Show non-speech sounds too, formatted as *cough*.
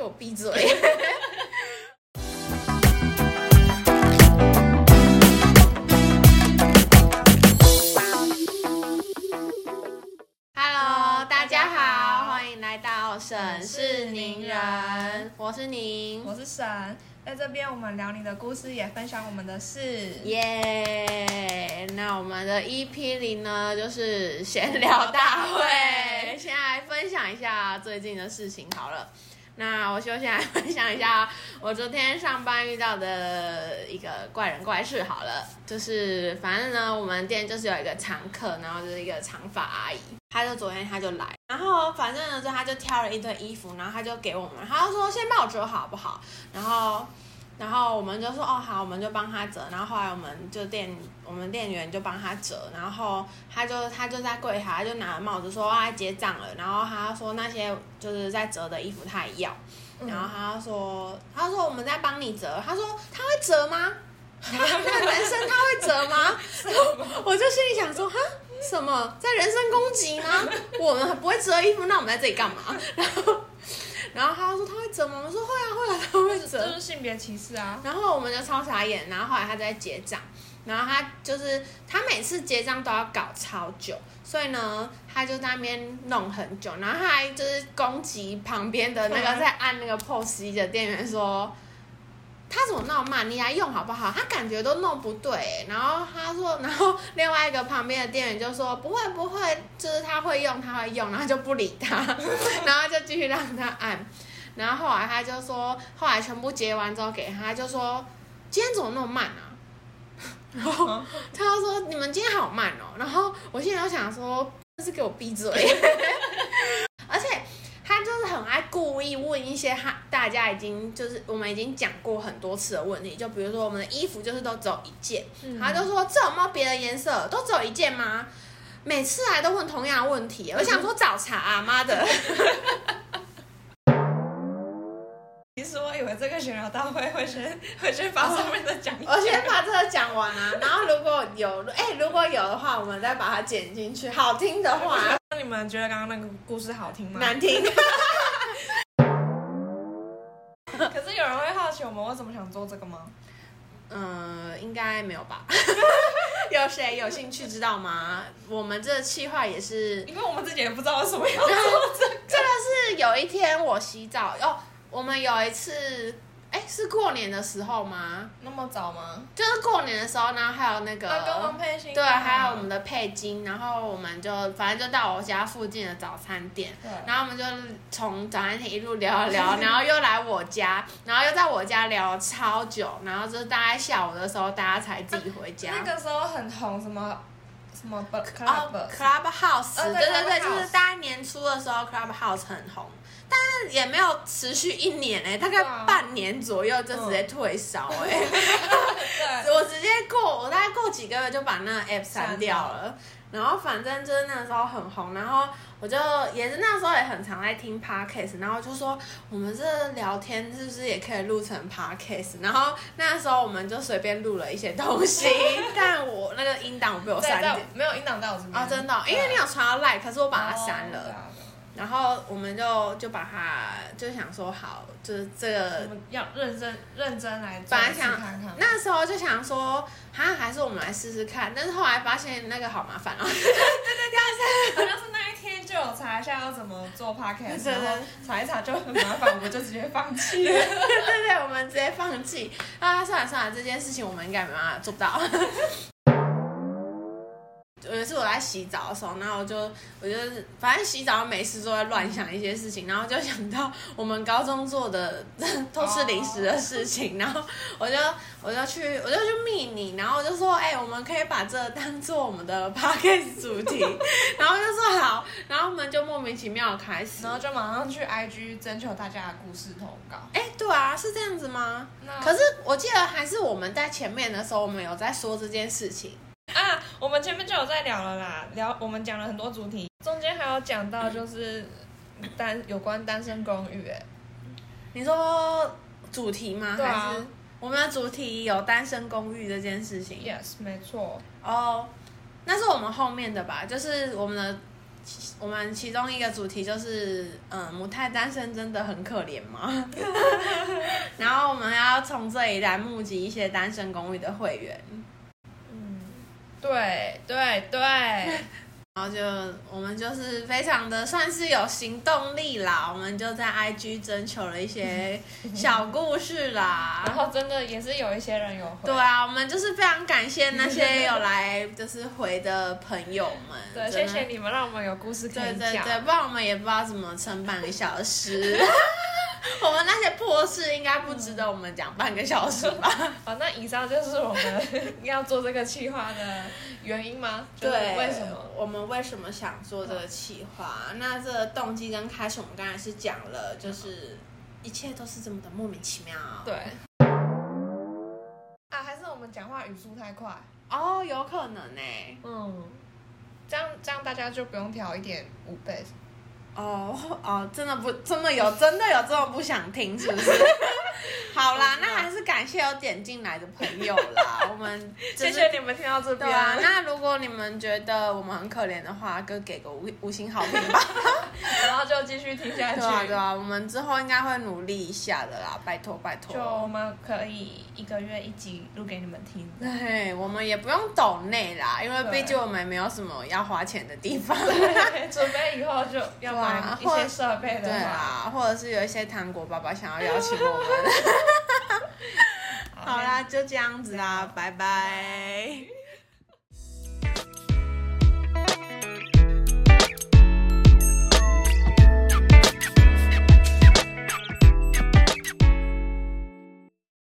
给我闭嘴！*laughs* Hello，大家好，欢迎来到沈氏宁人，我是宁，我是沈，在这边我们聊你的故事，也分享我们的事。耶。那我们的 EP 零呢，就是闲聊大会，*laughs* 先来分享一下最近的事情好了。那我休息来分享一下我昨天上班遇到的一个怪人怪事好了，就是反正呢，我们店就是有一个常客，然后就是一个长发阿姨，她就昨天她就来，然后反正呢，就她就挑了一堆衣服，然后她就给我们，她就说先帮我折好不好？然后。然后我们就说哦好，我们就帮他折。然后后来我们就店我们店员就帮他折，然后他就他就在柜台就拿了帽子说啊结账了。然后他说那些就是在折的衣服他也要。然后他说他说我们在帮你折。他说他会折吗？*laughs* 那个男生他会折吗？然后我就心里想说哈什么在人身攻击吗？我们不会折衣服，那我们在这里干嘛？然后。然后他说他会折吗？我说会啊会啊，这是性别歧视啊！然后我们就超傻眼。然后后来他在结账，然后他就是他每次结账都要搞超久，所以呢他就在那边弄很久。然后他还就是攻击旁边的那个在按那个 POS 的店员说。他怎么那么慢？你来用好不好？他感觉都弄不对。然后他说，*laughs* 然后另外一个旁边的店员就说不会不会，就是他会用他会用，然后就不理他，*laughs* 然后就继续让他按。然后后来他就说，后来全部结完之后给他，就说今天怎么那么慢啊？然 *laughs* 后他就说你们今天好慢哦。然后我现在就想说，是给我闭嘴。*laughs* 而且。他就是很爱故意问一些他大家已经就是我们已经讲过很多次的问题，就比如说我们的衣服就是都只有一件，他就说这有没有别的颜色？都只有一件吗？每次来都问同样的问题，我想说找茬啊，妈的！这个巡游大会会先会先把上面的讲，我先把这个讲完啊，*laughs* 然后如果有哎如果有的话，我们再把它剪进去，好听的话。那你们觉得刚刚那个故事好听吗？难听。*laughs* 可是有人会好奇我们为什么想做这个吗？嗯，应该没有吧。*laughs* 有谁有兴趣知道吗？我们这计划也是，因为我们自己也不知道为什么要做这个。这个是有一天我洗澡哦，我们有一次。哎，是过年的时候吗？那么早吗？就是过年的时候，然后还有那个，对，还有我们的配金，然后我们就反正就到我家附近的早餐店，然后我们就从早餐店一路聊聊，*laughs* 然后又来我家，然后又在我家聊了超久，然后就是大概下午的时候，大家才自己回家。那个时候很红，什么什么 club club house，对对对，就是初的时候，club house 很红。但是也没有持续一年哎，大概半年左右就直接退烧哎，*laughs* 我直接过，我大概过几个月就把那个 app 删掉了。然后反正就是那个时候很红，然后我就也是那时候也很常在听 podcast，然后就说我们这聊天是不是也可以录成 podcast？然后那时候我们就随便录了一些东西，*laughs* 但我那个音档我被我删掉，没有音档在我这边啊，真的，因为你有传到 like，可是我把它删了。然后我们就就把它就想说好，就是这个要认真认真来本来想那时候就想说，哈还是我们来试试看，但是后来发现那个好麻烦哦。对对对，*laughs* 好像是那一天就有查一下要怎么做 podcast，然后查一查就很麻烦，我们就直接放弃。*laughs* 对对，我们直接放弃。啊，算了算了，这件事情我们应该没办法做不到。有一次我在洗澡的时候，然后我就我就反正洗澡没事，都在乱想一些事情，然后就想到我们高中做的偷吃零食的事情，然后我就我就去我就去密你，然后我就说，哎，我们可以把这当做我们的 podcast 主题，然后就说好，然后我们就莫名其妙开始，然后就马上去 IG 征求大家的故事投稿。哎，对啊，是这样子吗？可是我记得还是我们在前面的时候，我们有在说这件事情。啊，我们前面就有在聊了啦，聊我们讲了很多主题，中间还有讲到就是单有关单身公寓，哎，你说主题吗？还是我们的主题有单身公寓这件事情？Yes，没错。哦，那是我们后面的吧？就是我们的我们其中一个主题就是，嗯，母胎单身真的很可怜吗？*laughs* 然后我们要从这里来募集一些单身公寓的会员，嗯，对对对，*laughs* 然后就我们就是非常的算是有行动力啦，我们就在 IG 征求了一些小故事啦。然后真的也是有一些人有回，对啊，我们就是非常感谢那些有来就是回的朋友们，对，谢谢你们让我们有故事可以讲。对对对，不然我们也不知道怎么撑半个小时。*laughs* *laughs* 我们那些破事应该不值得我们讲半个小时吧？*laughs* 好，那以上就是我们要做这个企划的原因吗？对，为什么？我们为什么想做这个企划？那这个动机跟开始，我们刚才是讲了，就是一切都是这么的莫名其妙。对。啊，还是我们讲话语速太快。哦，有可能呢。嗯，这样这样大家就不用调一点五倍。哦 *laughs* 哦，真的不，真的有，真的有这么不想听，是不是？*laughs* 好啦，那还是感谢有点进来的朋友啦。*laughs* 我们、就是、谢谢你们听到这边。对啊，那如果你们觉得我们很可怜的话，就给个五五星好评吧。然后就继续听下去。对啊，对啊，我们之后应该会努力一下的啦，拜托拜托。就我们可以一个月一集录给你们听。对，我们也不用抖内啦，因为毕竟我们也没有什么要花钱的地方。对，准备以后就 *laughs* 要买一些设备的对话。啊，或者是有一些糖果爸爸想要邀请我们。*laughs* *laughs* 好啦，就这样子啦，拜拜。